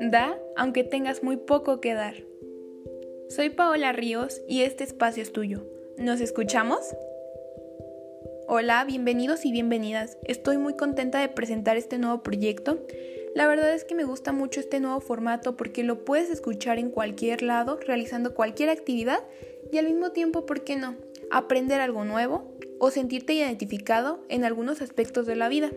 Da aunque tengas muy poco que dar. Soy Paola Ríos y este espacio es tuyo. ¿Nos escuchamos? Hola, bienvenidos y bienvenidas. Estoy muy contenta de presentar este nuevo proyecto. La verdad es que me gusta mucho este nuevo formato porque lo puedes escuchar en cualquier lado, realizando cualquier actividad y al mismo tiempo, ¿por qué no? Aprender algo nuevo o sentirte identificado en algunos aspectos de la vida.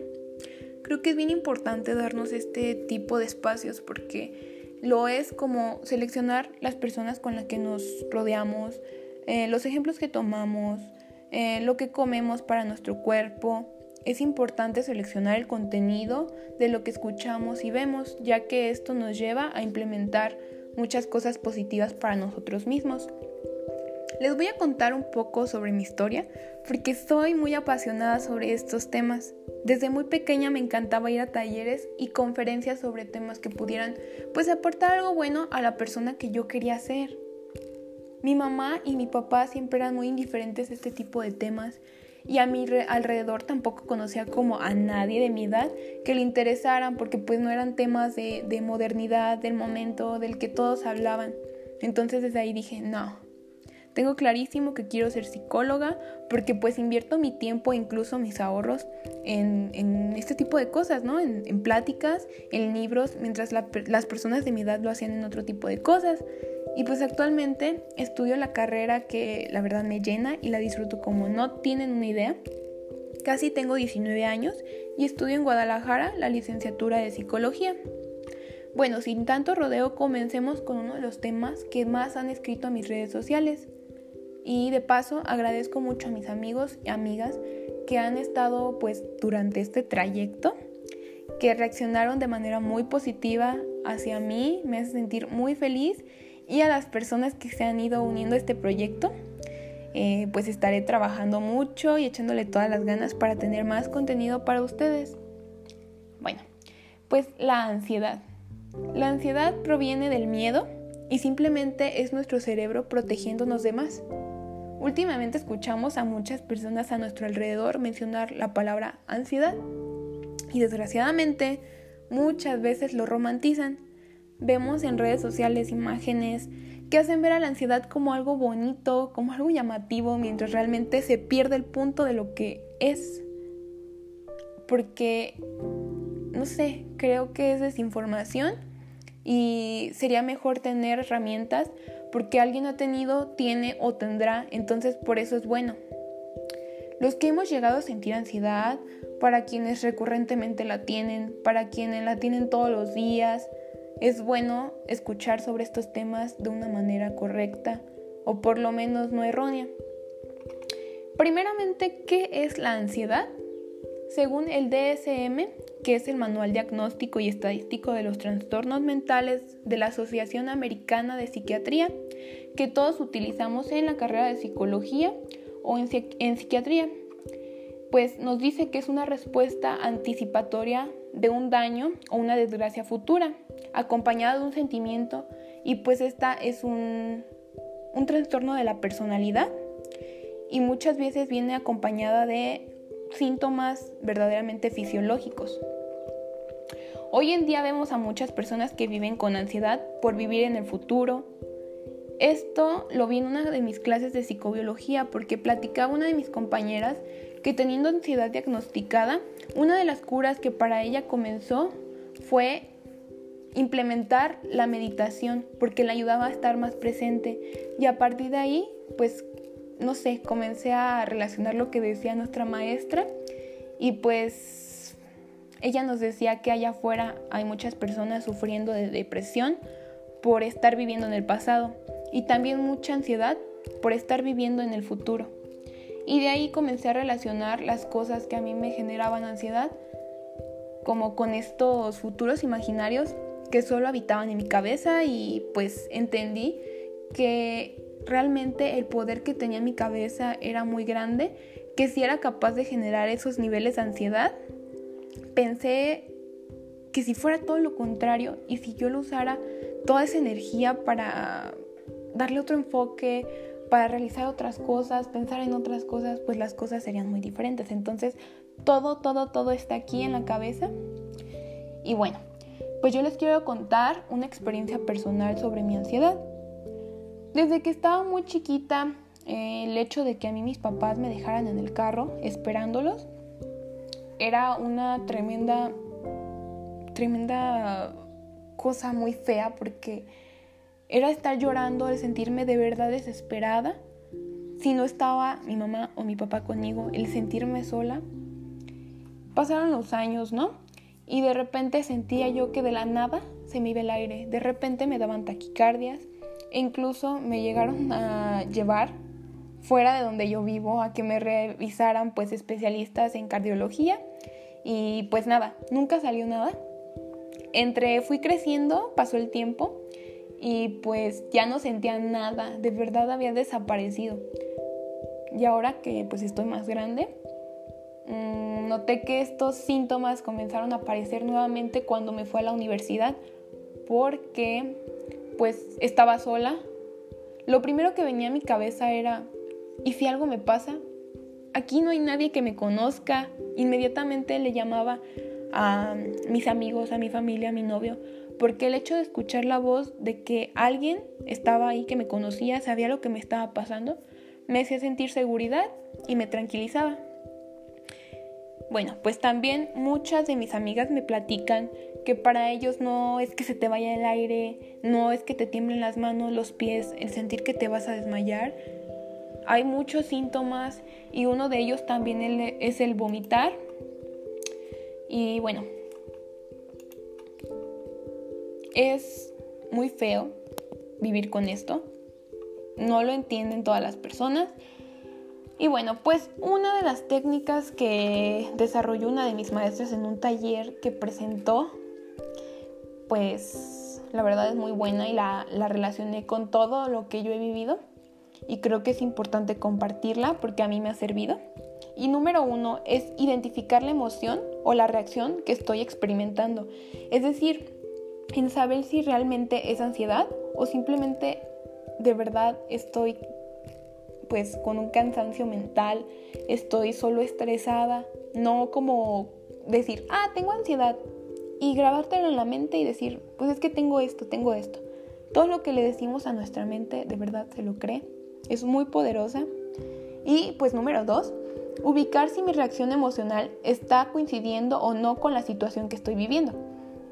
Creo que es bien importante darnos este tipo de espacios porque lo es como seleccionar las personas con las que nos rodeamos, eh, los ejemplos que tomamos, eh, lo que comemos para nuestro cuerpo. Es importante seleccionar el contenido de lo que escuchamos y vemos, ya que esto nos lleva a implementar muchas cosas positivas para nosotros mismos. Les voy a contar un poco sobre mi historia porque soy muy apasionada sobre estos temas. Desde muy pequeña me encantaba ir a talleres y conferencias sobre temas que pudieran pues aportar algo bueno a la persona que yo quería ser. Mi mamá y mi papá siempre eran muy indiferentes a este tipo de temas y a mi alrededor tampoco conocía como a nadie de mi edad que le interesaran porque pues no eran temas de, de modernidad del momento del que todos hablaban. Entonces desde ahí dije, no, tengo clarísimo que quiero ser psicóloga porque pues invierto mi tiempo e incluso mis ahorros en, este tipo de cosas, ¿no? En, pláticas, en libros, mientras las personas de mi edad lo hacían en otro tipo de cosas. Y pues actualmente estudio la carrera que la verdad me llena y la disfruto como no tienen una idea. Casi tengo 19 años y estudio en Guadalajara la licenciatura de psicología. Bueno, sin tanto rodeo, comencemos con uno de los temas que más han escrito a mis redes sociales, y de paso agradezco mucho a mis amigos y amigas que han estado pues durante este trayecto, que reaccionaron de manera muy positiva hacia mí, me hace sentir muy feliz y a las personas que se han ido uniendo a este proyecto. Eh, pues estaré trabajando mucho y echándole todas las ganas para tener más contenido para ustedes. Bueno, pues la ansiedad. La ansiedad proviene del miedo y simplemente es nuestro cerebro protegiéndonos de más. Últimamente escuchamos a muchas personas a nuestro alrededor mencionar la palabra ansiedad y desgraciadamente muchas veces lo romantizan. Vemos en redes sociales imágenes que hacen ver a la ansiedad como algo bonito, como algo llamativo, mientras realmente se pierde el punto de lo que es. Porque, no sé, creo que es desinformación y sería mejor tener herramientas porque alguien ha tenido, tiene o tendrá, entonces por eso es bueno. Los que hemos llegado a sentir ansiedad, para quienes recurrentemente la tienen, para quienes la tienen todos los días, es bueno escuchar sobre estos temas de una manera correcta o por lo menos no errónea. Primeramente, ¿qué es la ansiedad? Según el DSM, que es el Manual Diagnóstico y Estadístico de los Trastornos Mentales de la Asociación Americana de Psiquiatría, que todos utilizamos en la carrera de psicología o en, psiquiatría, pues nos dice que es una respuesta anticipatoria de un daño o una desgracia futura, acompañada de un sentimiento y pues esta es un, un trastorno de la personalidad y muchas veces viene acompañada de síntomas verdaderamente fisiológicos. Hoy en día vemos a muchas personas que viven con ansiedad por vivir en el futuro. Esto lo vi en una de mis clases de psicobiología porque platicaba una de mis compañeras que teniendo ansiedad diagnosticada, una de las curas que para ella comenzó fue implementar la meditación porque le ayudaba a estar más presente. Y a partir de ahí pues no sé, comencé a relacionar lo que decía nuestra maestra y pues ella nos decía que allá afuera hay muchas personas sufriendo de depresión por estar viviendo en el pasado y también mucha ansiedad por estar viviendo en el futuro. Y de ahí comencé a relacionar las cosas que a mí me generaban ansiedad como con estos futuros imaginarios que solo habitaban en mi cabeza y pues entendí que realmente el poder que tenía mi cabeza era muy grande, que si era capaz de generar esos niveles de ansiedad, pensé que si fuera todo lo contrario y si yo lo usara toda esa energía para darle otro enfoque, para realizar otras cosas, pensar en otras cosas, pues las cosas serían muy diferentes. Entonces todo, todo, todo está aquí en la cabeza. Y bueno, pues yo les quiero contar una experiencia personal sobre mi ansiedad. Desde que estaba muy chiquita, eh, el hecho de que a mí mis papás me dejaran en el carro esperándolos era una tremenda, tremenda cosa muy fea porque era estar llorando, el sentirme de verdad desesperada. Si no estaba mi mamá o mi papá conmigo, el sentirme sola. Pasaron los años, ¿no? Y de repente sentía yo que de la nada se me iba el aire. De repente me daban taquicardias e incluso me llegaron a llevar fuera de donde yo vivo a que me revisaran pues especialistas en cardiología y pues nada, nunca salió nada. Entre fui creciendo, pasó el tiempo y pues ya no sentía nada, de verdad había desaparecido. Y ahora que pues estoy más grande, mmm, noté que estos síntomas comenzaron a aparecer nuevamente cuando me fui a la universidad porque pues estaba sola. Lo primero que venía a mi cabeza era, ¿y si algo me pasa? Aquí no hay nadie que me conozca. Inmediatamente le llamaba a mis amigos, a mi familia, a mi novio, porque el hecho de escuchar la voz de que alguien estaba ahí que me conocía, sabía lo que me estaba pasando, me hacía sentir seguridad y me tranquilizaba. Bueno, pues también muchas de mis amigas me platican que para ellos no es que se te vaya el aire, no es que te tiemblen las manos, los pies, el sentir que te vas a desmayar. Hay muchos síntomas y uno de ellos también es el vomitar. Y bueno, es muy feo vivir con esto. No lo entienden todas las personas. Y bueno, pues una de las técnicas que desarrolló una de mis maestras en un taller que presentó, pues la verdad es muy buena y la, la relacioné con todo lo que yo he vivido. Y creo que es importante compartirla porque a mí me ha servido. Y número uno es identificar la emoción o la reacción que estoy experimentando. Es decir, en saber si realmente es ansiedad o simplemente de verdad estoy pues con un cansancio mental, estoy solo estresada, no como decir, ah, tengo ansiedad y grabártelo en la mente y decir, pues es que tengo esto, tengo esto. Todo lo que le decimos a nuestra mente de verdad se lo cree, es muy poderosa. Y pues número dos, ubicar si mi reacción emocional está coincidiendo o no con la situación que estoy viviendo.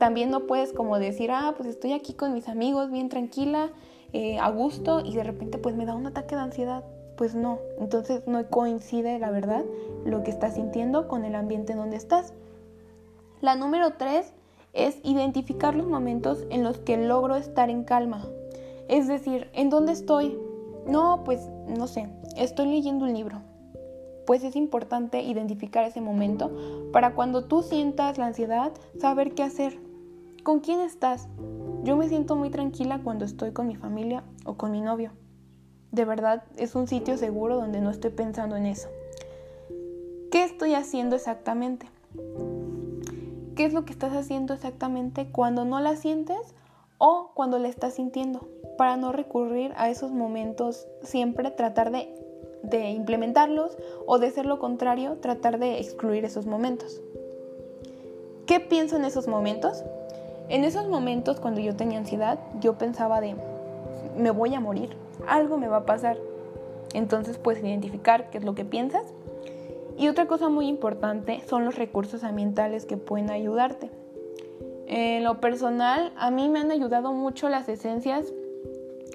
También no puedes como decir, ah, pues estoy aquí con mis amigos bien tranquila, eh, a gusto y de repente pues me da un ataque de ansiedad. Pues no, entonces no coincide la verdad lo que estás sintiendo con el ambiente en donde estás. La número tres es identificar los momentos en los que logro estar en calma. Es decir, ¿en dónde estoy? No, pues no sé, estoy leyendo un libro. Pues es importante identificar ese momento para cuando tú sientas la ansiedad, saber qué hacer. ¿Con quién estás? Yo me siento muy tranquila cuando estoy con mi familia o con mi novio. De verdad, es un sitio seguro donde no estoy pensando en eso. ¿Qué estoy haciendo exactamente? ¿Qué es lo que estás haciendo exactamente cuando no la sientes o cuando la estás sintiendo? Para no recurrir a esos momentos, siempre tratar de, implementarlos o de ser lo contrario, tratar de excluir esos momentos. ¿Qué pienso en esos momentos? En esos momentos, cuando yo tenía ansiedad, yo pensaba de, me voy a morir, algo me va a pasar. Entonces puedes identificar qué es lo que piensas. Y otra cosa muy importante son los recursos ambientales que pueden ayudarte. En lo personal, a mí me han ayudado mucho las esencias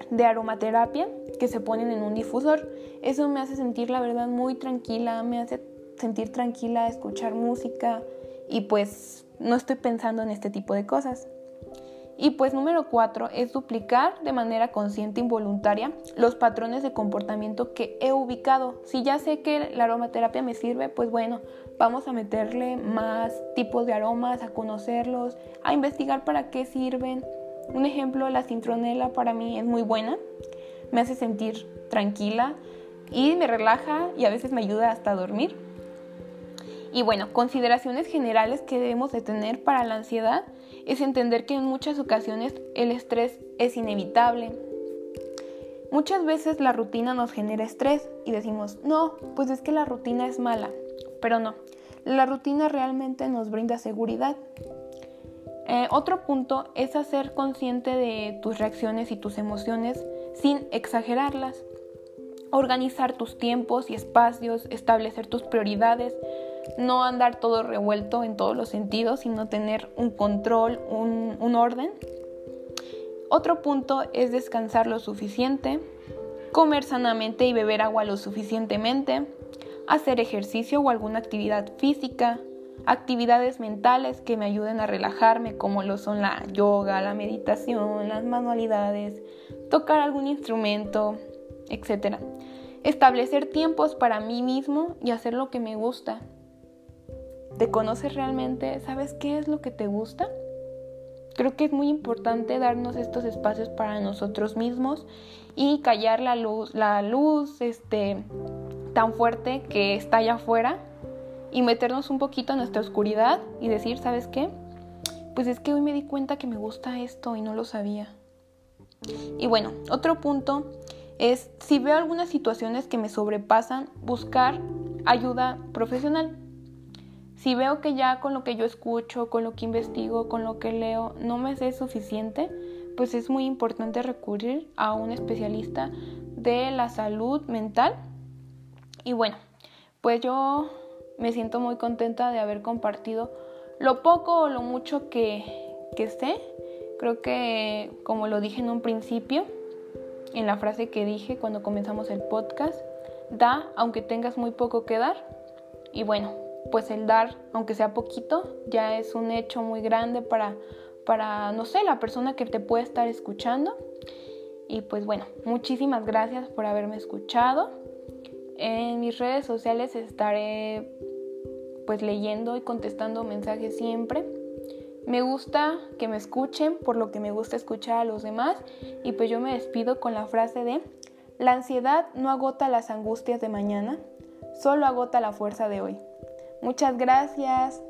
de aromaterapia que se ponen en un difusor. Eso me hace sentir, la verdad, muy tranquila, me hace sentir tranquila, escuchar música y pues no estoy pensando en este tipo de cosas. Y pues número cuatro es duplicar de manera consciente involuntaria los patrones de comportamiento que he ubicado. Si ya sé que la aromaterapia me sirve, pues bueno, vamos a meterle más tipos de aromas, a conocerlos, a investigar para qué sirven. Un ejemplo, la cintronela para mí es muy buena, me hace sentir tranquila y me relaja y a veces me ayuda hasta a dormir. Y bueno, consideraciones generales que debemos de tener para la ansiedad es entender que en muchas ocasiones el estrés es inevitable. Muchas veces la rutina nos genera estrés y decimos, no, pues es que la rutina es mala, pero no. La rutina realmente nos brinda seguridad. Eh, otro punto es hacer consciente de tus reacciones y tus emociones sin exagerarlas. Organizar tus tiempos y espacios, establecer tus prioridades, no andar todo revuelto en todos los sentidos, sino tener un control, un, orden. Otro punto es descansar lo suficiente, comer sanamente y beber agua lo suficientemente, hacer ejercicio o alguna actividad física, actividades mentales que me ayuden a relajarme como lo son la yoga, la meditación, las manualidades, tocar algún instrumento, etc. Establecer tiempos para mí mismo y hacer lo que me gusta. ¿Te conoces realmente? ¿Sabes qué es lo que te gusta? Creo que es muy importante darnos estos espacios para nosotros mismos y callar la luz, la luz este, tan fuerte que está allá afuera y meternos un poquito en nuestra oscuridad y decir, ¿sabes qué? Pues es que hoy me di cuenta que me gusta esto y no lo sabía. Y bueno, otro punto es si veo algunas situaciones que me sobrepasan, buscar ayuda profesional. Si veo que ya con lo que yo escucho, con lo que investigo, con lo que leo, no me sé suficiente, pues es muy importante recurrir a un especialista de la salud mental. Y bueno, pues yo me siento muy contenta de haber compartido lo poco o lo mucho que, sé. Creo que, como lo dije en un principio, en la frase que dije cuando comenzamos el podcast, da aunque tengas muy poco que dar. Y bueno, pues el dar, aunque sea poquito, ya es un hecho muy grande para, para, no sé, la persona que te puede estar escuchando. Y pues bueno, muchísimas gracias por haberme escuchado. En mis redes sociales estaré pues leyendo y contestando mensajes siempre. Me gusta que me escuchen por lo que me gusta escuchar a los demás y pues yo me despido con la frase de la ansiedad no agota las angustias de mañana, solo agota la fuerza de hoy. Muchas gracias.